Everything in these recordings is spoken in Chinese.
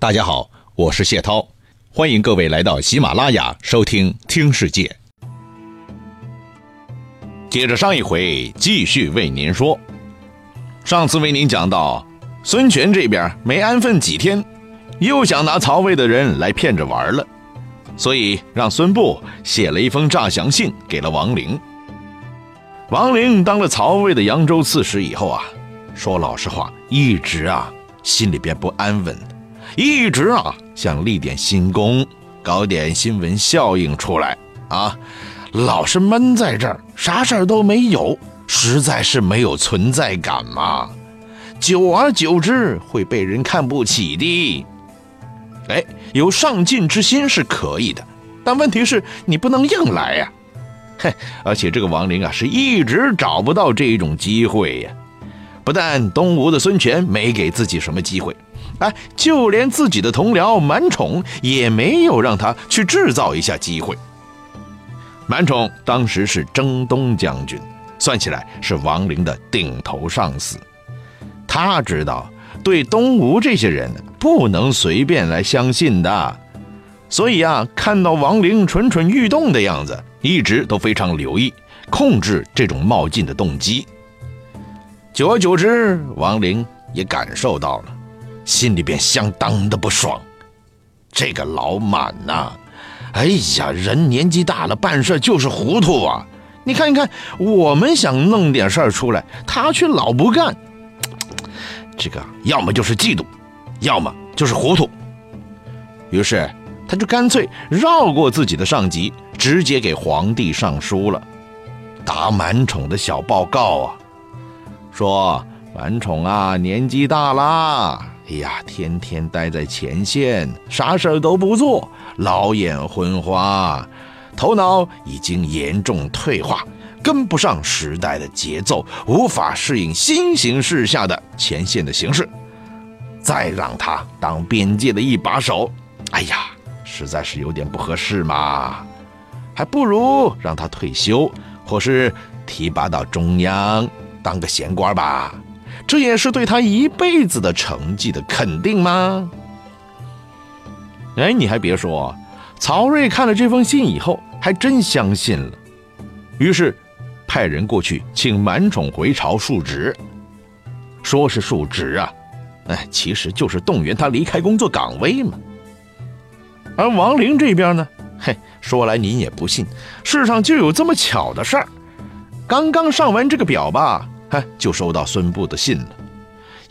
大家好，我是谢涛，欢迎各位来到喜马拉雅收听《听世界》。接着上一回继续为您说，上次为您讲到，孙权这边没安分几天，又想拿曹魏的人来骗着玩了，所以让孙布写了一封诈降信给了王陵。王陵当了曹魏的扬州刺史以后啊，说老实话，一直啊心里边不安稳。一直啊想立点新功，搞点新闻效应出来啊，老是闷在这儿，啥事儿都没有，实在是没有存在感嘛。久而久之会被人看不起的。哎，有上进之心是可以的，但问题是你不能硬来呀。嘿，而且这个王林啊是一直找不到这种机会呀。不但东吴的孙权没给自己什么机会。哎，就连自己的同僚满宠也没有让他去制造一下机会。满宠当时是征东将军，算起来是王陵的顶头上司。他知道对东吴这些人不能随便来相信的，所以啊，看到王陵蠢蠢欲动的样子，一直都非常留意，控制这种冒进的动机。久而久之，王陵也感受到了。心里边相当的不爽，这个老满呐，哎呀，人年纪大了，办事就是糊涂啊！你看一看，我们想弄点事儿出来，他却老不干。这个要么就是嫉妒，要么就是糊涂。于是他就干脆绕过自己的上级，直接给皇帝上书了，打满宠的小报告啊，说满宠啊，年纪大啦。哎呀，天天待在前线，啥事儿都不做，老眼昏花，头脑已经严重退化，跟不上时代的节奏，无法适应新形势下的前线的形势。再让他当边界的一把手，哎呀，实在是有点不合适嘛。还不如让他退休，或是提拔到中央当个闲官吧。这也是对他一辈子的成绩的肯定吗？哎，你还别说，曹睿看了这封信以后，还真相信了，于是派人过去请满宠回朝述职。说是述职啊，哎，其实就是动员他离开工作岗位嘛。而王陵这边呢，嘿，说来您也不信，世上就有这么巧的事儿，刚刚上完这个表吧。哎，就收到孙布的信了，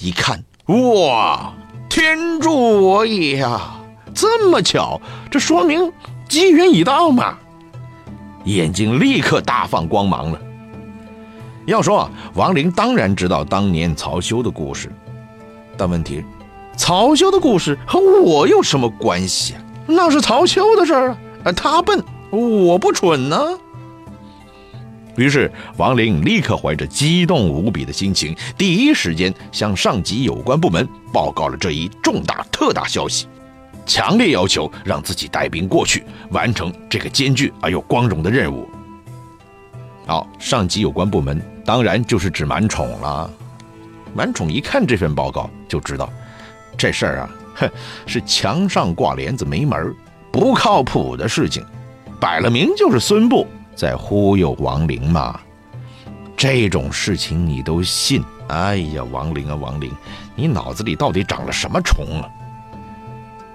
一看，哇，天助我也呀！这么巧，这说明机缘已到嘛！眼睛立刻大放光芒了。要说王陵当然知道当年曹休的故事，但问题，曹休的故事和我有什么关系啊？那是曹休的事儿啊！他笨，我不蠢呢。于是，王林立刻怀着激动无比的心情，第一时间向上级有关部门报告了这一重大特大消息，强烈要求让自己带兵过去，完成这个艰巨而又光荣的任务。好，上级有关部门当然就是指满宠了。满宠一看这份报告，就知道这事儿啊，哼，是墙上挂帘子没门不靠谱的事情，摆了明就是孙布。在忽悠王陵嘛？这种事情你都信？哎呀，王陵啊，王陵，你脑子里到底长了什么虫啊？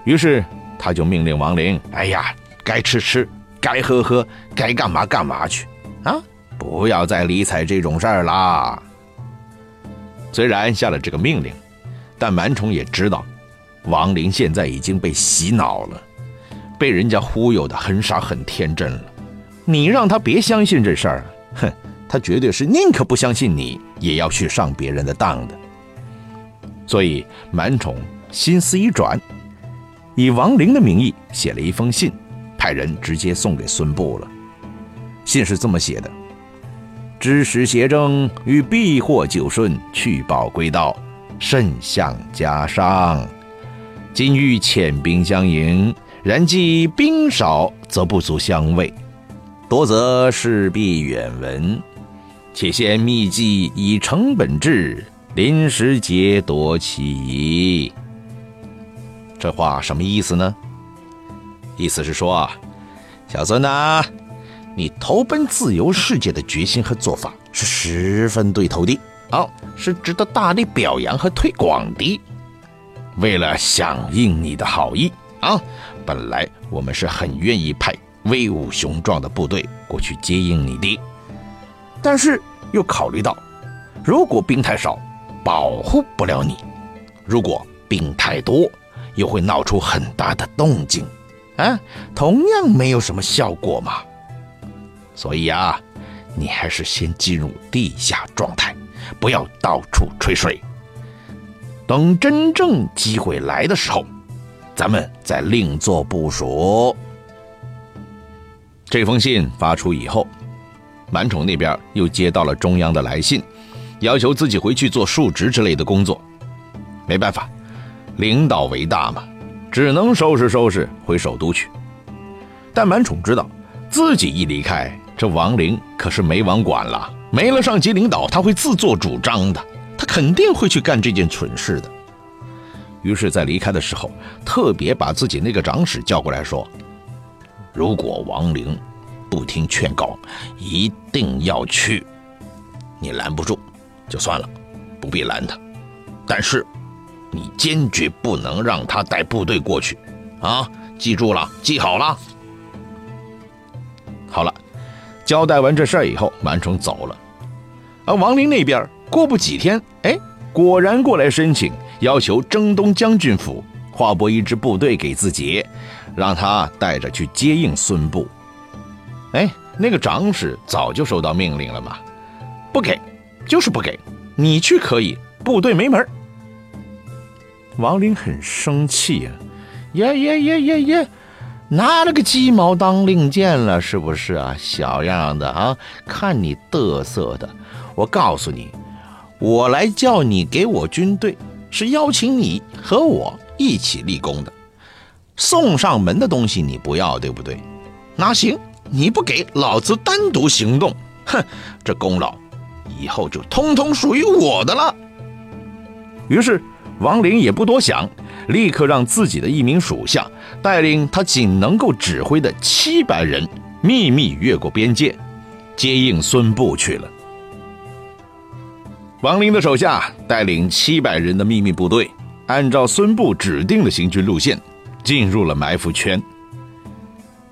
于是他就命令王陵：“哎呀，该吃吃，该喝喝，该干嘛干嘛去啊！不要再理睬这种事儿啦。”虽然下了这个命令，但满宠也知道，王陵现在已经被洗脑了，被人家忽悠的很傻很天真了。你让他别相信这事儿，哼，他绝对是宁可不相信你，也要去上别人的当的。所以满宠心思一转，以王陵的名义写了一封信，派人直接送给孙布了。信是这么写的：“知时协征与必获九顺，去报归道，甚向加伤。今欲遣兵相迎，然既兵少，则不足相畏。”多则势必远闻，且先密计以成本制，临时劫夺其。这话什么意思呢？意思是说啊，小孙呐，你投奔自由世界的决心和做法是十分对头的，啊，是值得大力表扬和推广的。为了响应你的好意啊，本来我们是很愿意派威武雄壮的部队过去接应你的，但是又考虑到，如果兵太少，保护不了你；如果兵太多，又会闹出很大的动静。啊，同样没有什么效果嘛。所以啊，你还是先进入地下状态，不要到处吹水。等真正机会来的时候，咱们再另做部署。这封信发出以后，满宠那边又接到了中央的来信，要求自己回去做述职之类的工作。没办法，领导为大嘛。只能收拾收拾回首都去，但满宠知道，自己一离开，这王陵可是没王管了，没了上级领导，他会自作主张的，他肯定会去干这件蠢事的。于是，在离开的时候，特别把自己那个长史叫过来说：“如果王陵不听劝告，一定要去，你拦不住，就算了，不必拦他，但是。”你坚决不能让他带部队过去，啊！记住了，记好了。好了，交代完这事儿以后，满宠走了。而王林那边过不几天，哎，果然过来申请，要求征东将军府划拨一支部队给自己，让他带着去接应孙部。哎，那个长史早就收到命令了嘛，不给，就是不给。你去可以，部队没门王林很生气呀，耶耶耶耶耶，拿了个鸡毛当令箭了，是不是啊？小样的啊，看你嘚瑟的！我告诉你，我来叫你给我军队，是邀请你和我一起立功的。送上门的东西你不要，对不对？那行，你不给，老子单独行动。哼，这功劳以后就通通属于我的了。于是。王林也不多想，立刻让自己的一名属下带领他仅能够指挥的七百人，秘密越过边界，接应孙布去了。王林的手下带领七百人的秘密部队，按照孙布指定的行军路线，进入了埋伏圈。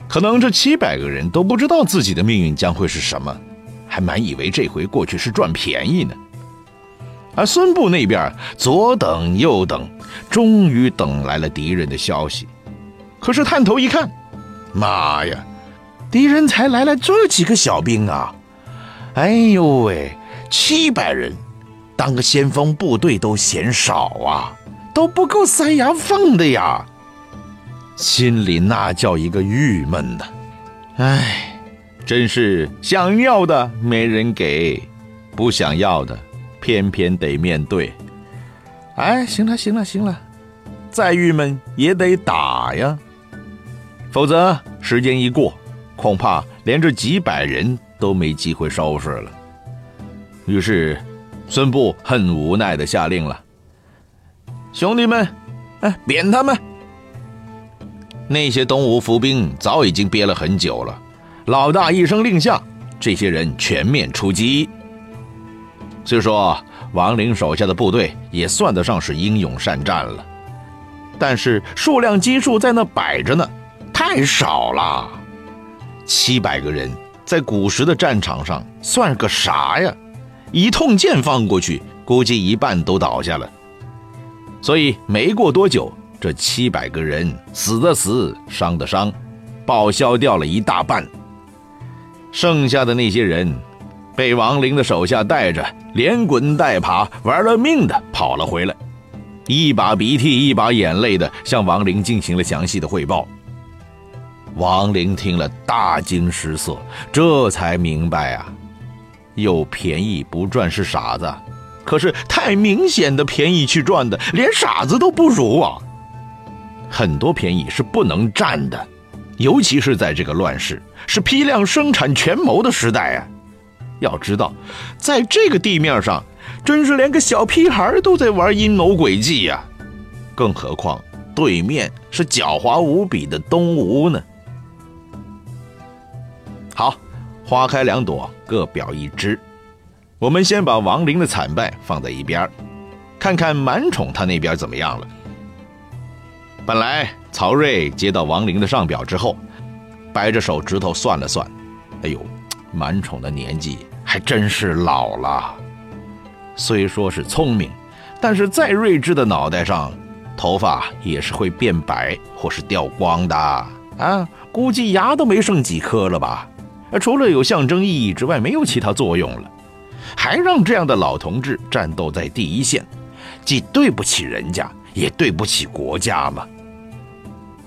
可能这七百个人都不知道自己的命运将会是什么，还满以为这回过去是赚便宜呢。而孙部那边左等右等，终于等来了敌人的消息。可是探头一看，妈呀，敌人才来了这几个小兵啊！哎呦喂，七百人，当个先锋部队都嫌少啊，都不够塞牙缝的呀！心里那叫一个郁闷呐。哎，真是想要的没人给，不想要的。偏偏得面对，哎，行了行了行了，再郁闷也得打呀，否则时间一过，恐怕连这几百人都没机会收拾了。于是，孙布很无奈的下令了：“兄弟们，哎，扁他们！那些东吴伏兵早已经憋了很久了，老大一声令下，这些人全面出击。”虽说王陵手下的部队也算得上是英勇善战了，但是数量基数在那摆着呢，太少了。七百个人在古时的战场上算个啥呀？一通箭放过去，估计一半都倒下了。所以没过多久，这七百个人死的死，伤的伤，报销掉了一大半。剩下的那些人。被王陵的手下带着，连滚带爬，玩了命的跑了回来，一把鼻涕一把眼泪的向王陵进行了详细的汇报。王陵听了大惊失色，这才明白啊，有便宜不赚是傻子，可是太明显的便宜去赚的，连傻子都不如啊！很多便宜是不能占的，尤其是在这个乱世，是批量生产权谋的时代啊！要知道，在这个地面上，真是连个小屁孩都在玩阴谋诡计呀！更何况对面是狡猾无比的东吴呢？好，花开两朵，各表一枝。我们先把王陵的惨败放在一边看看满宠他那边怎么样了。本来曹睿接到王陵的上表之后，掰着手指头算了算，哎呦，满宠的年纪还真是老了。虽说是聪明，但是再睿智的脑袋上，头发也是会变白或是掉光的啊！估计牙都没剩几颗了吧？除了有象征意义之外，没有其他作用了。还让这样的老同志战斗在第一线，既对不起人家，也对不起国家嘛。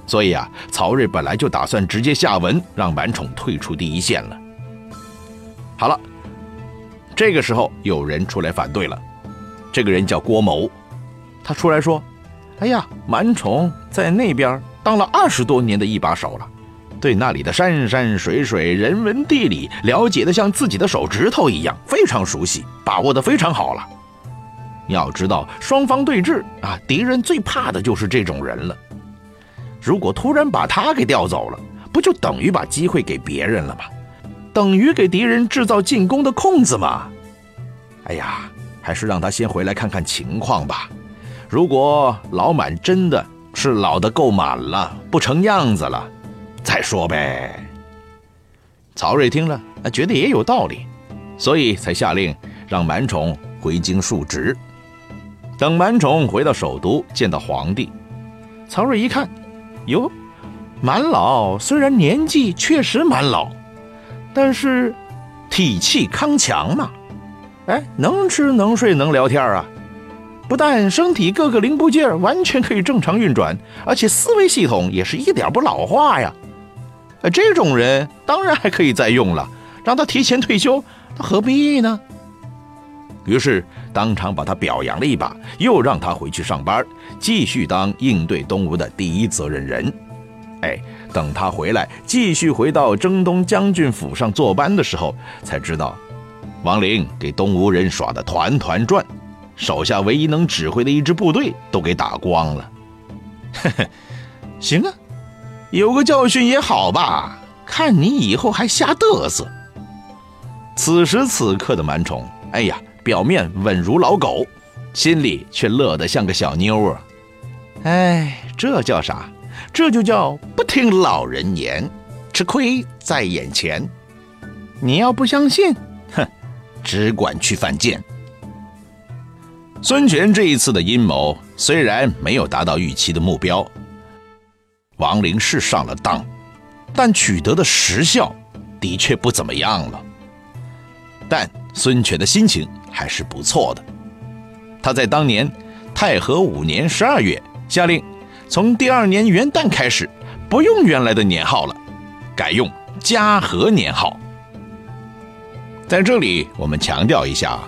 所以啊，曹睿本来就打算直接下文让满宠退出第一线了。好了，这个时候有人出来反对了，这个人叫郭谋，他出来说：“哎呀，满宠在那边当了二十多年的一把手了，对那里的山山水水、人文地理了解的像自己的手指头一样，非常熟悉，把握的非常好了。要知道，双方对峙啊，敌人最怕的就是这种人了。”如果突然把他给调走了，不就等于把机会给别人了吗？等于给敌人制造进攻的空子吗？哎呀，还是让他先回来看看情况吧。如果老满真的是老的够满了，不成样子了，再说呗。曹睿听了，觉得也有道理，所以才下令让满宠回京述职。等满宠回到首都，见到皇帝，曹睿一看。哟，满老虽然年纪确实蛮老，但是体气康强嘛，哎，能吃能睡能聊天啊，不但身体各个零部件完全可以正常运转，而且思维系统也是一点不老化呀。这种人当然还可以再用了，让他提前退休，他何必呢？于是当场把他表扬了一把，又让他回去上班，继续当应对东吴的第一责任人。哎，等他回来，继续回到征东将军府上坐班的时候，才知道，王陵给东吴人耍的团团转，手下唯一能指挥的一支部队都给打光了。呵呵，行啊，有个教训也好吧，看你以后还瞎嘚瑟。此时此刻的满宠，哎呀！表面稳如老狗，心里却乐得像个小妞啊！哎，这叫啥？这就叫不听老人言，吃亏在眼前。你要不相信，哼，只管去犯贱。孙权这一次的阴谋虽然没有达到预期的目标，王陵是上了当，但取得的实效的确不怎么样了。但孙权的心情。还是不错的。他在当年太和五年十二月下令，从第二年元旦开始，不用原来的年号了，改用嘉禾年号。在这里，我们强调一下，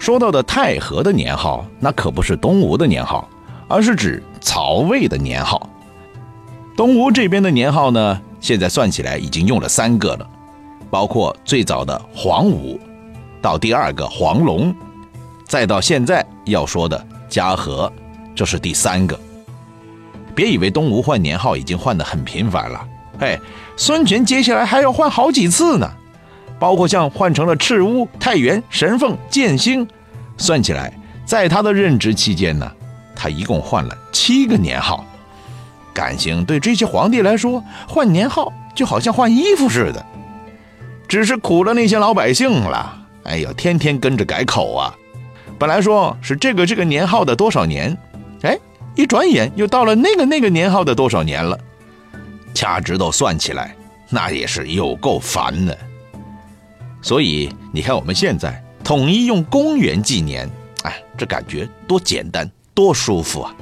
说到的太和的年号，那可不是东吴的年号，而是指曹魏的年号。东吴这边的年号呢，现在算起来已经用了三个了，包括最早的黄武。到第二个黄龙，再到现在要说的嘉禾，这是第三个。别以为东吴换年号已经换得很频繁了，嘿，孙权接下来还要换好几次呢，包括像换成了赤乌、太原、神凤、建兴，算起来，在他的任职期间呢，他一共换了七个年号。感情对这些皇帝来说，换年号就好像换衣服似的，只是苦了那些老百姓了。哎呦，天天跟着改口啊！本来说是这个这个年号的多少年，哎，一转眼又到了那个那个年号的多少年了。掐指头算起来，那也是有够烦的。所以你看，我们现在统一用公元纪年，哎，这感觉多简单，多舒服啊！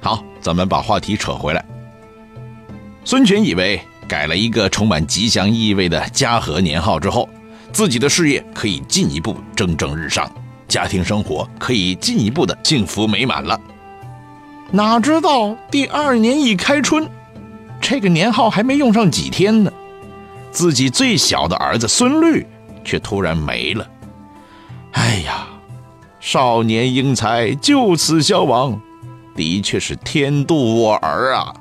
好，咱们把话题扯回来。孙权以为改了一个充满吉祥意味的嘉禾年号之后。自己的事业可以进一步蒸蒸日上，家庭生活可以进一步的幸福美满了。哪知道第二年一开春，这个年号还没用上几天呢，自己最小的儿子孙律却突然没了。哎呀，少年英才就此消亡，的确是天妒我儿啊！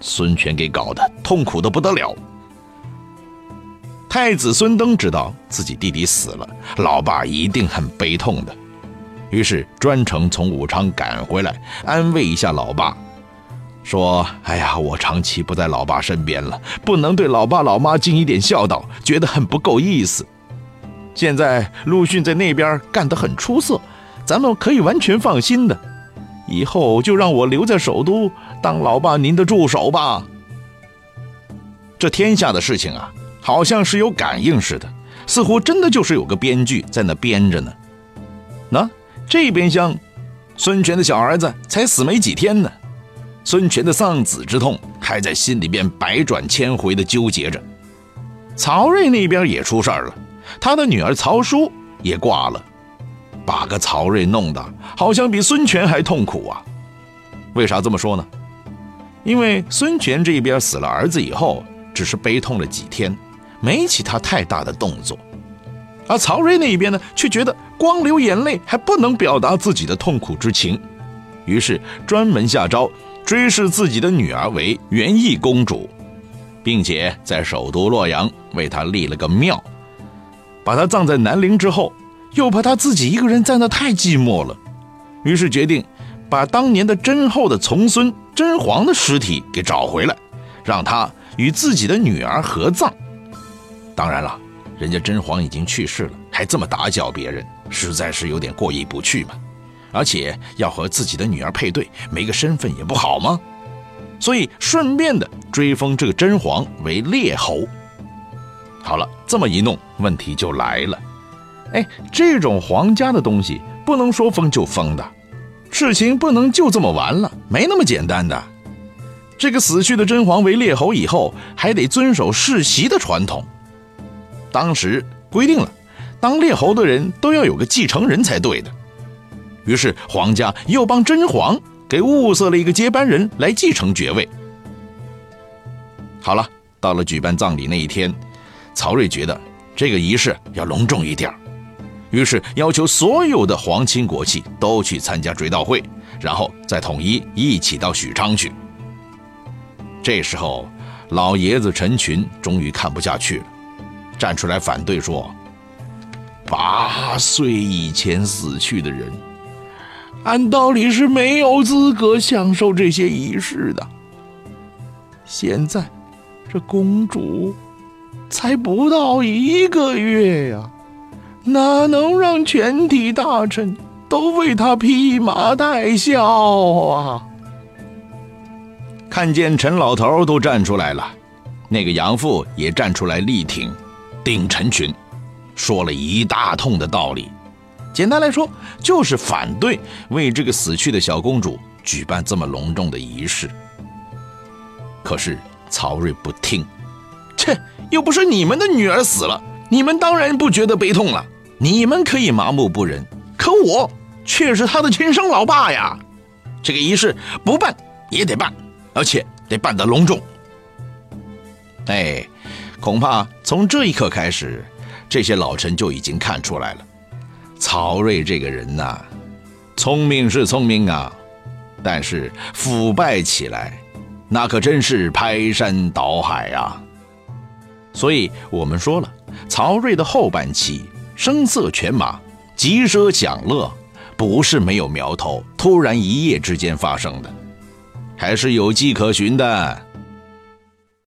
孙权给搞得痛苦的不得了。太子孙登知道自己弟弟死了，老爸一定很悲痛的，于是专程从武昌赶回来安慰一下老爸，说：“哎呀，我长期不在老爸身边了，不能对老爸老妈尽一点孝道，觉得很不够意思。现在陆逊在那边干得很出色，咱们可以完全放心的。”以后就让我留在首都当老爸您的助手吧。这天下的事情啊，好像是有感应似的，似乎真的就是有个编剧在那编着呢。那这边厢，孙权的小儿子才死没几天呢，孙权的丧子之痛还在心里边百转千回的纠结着。曹睿那边也出事儿了，他的女儿曹叔也挂了。把个曹睿弄得好像比孙权还痛苦啊！为啥这么说呢？因为孙权这边死了儿子以后，只是悲痛了几天，没其他太大的动作；而曹睿那一边呢，却觉得光流眼泪还不能表达自己的痛苦之情，于是专门下诏追谥自己的女儿为元义公主，并且在首都洛阳为她立了个庙，把她葬在南陵之后。又怕他自己一个人在那太寂寞了，于是决定把当年的甄后的从孙甄嬛的尸体给找回来，让他与自己的女儿合葬。当然了，人家甄嬛已经去世了，还这么打搅别人，实在是有点过意不去嘛。而且要和自己的女儿配对，没个身份也不好吗？所以顺便的追封这个甄嬛为列侯。好了，这么一弄，问题就来了。哎，这种皇家的东西不能说封就封的，事情不能就这么完了，没那么简单的。这个死去的真皇为列侯以后，还得遵守世袭的传统。当时规定了，当列侯的人都要有个继承人才对的。于是皇家又帮甄皇给物色了一个接班人来继承爵位。好了，到了举办葬礼那一天，曹睿觉得这个仪式要隆重一点于是要求所有的皇亲国戚都去参加追悼会，然后再统一一起到许昌去。这时候，老爷子陈群终于看不下去了，站出来反对说：“八岁以前死去的人，按道理是没有资格享受这些仪式的。现在，这公主才不到一个月呀。”哪能让全体大臣都为他披麻戴孝啊？看见陈老头都站出来了，那个杨父也站出来力挺，顶陈群，说了一大通的道理。简单来说，就是反对为这个死去的小公主举办这么隆重的仪式。可是曹睿不听，切，又不是你们的女儿死了，你们当然不觉得悲痛了。你们可以麻木不仁，可我却是他的亲生老爸呀！这个仪式不办也得办，而且得办得隆重。哎，恐怕从这一刻开始，这些老臣就已经看出来了，曹睿这个人呐，聪明是聪明啊，但是腐败起来，那可真是排山倒海啊！所以我们说了，曹睿的后半期。声色犬马，急奢享乐，不是没有苗头，突然一夜之间发生的，还是有迹可循的。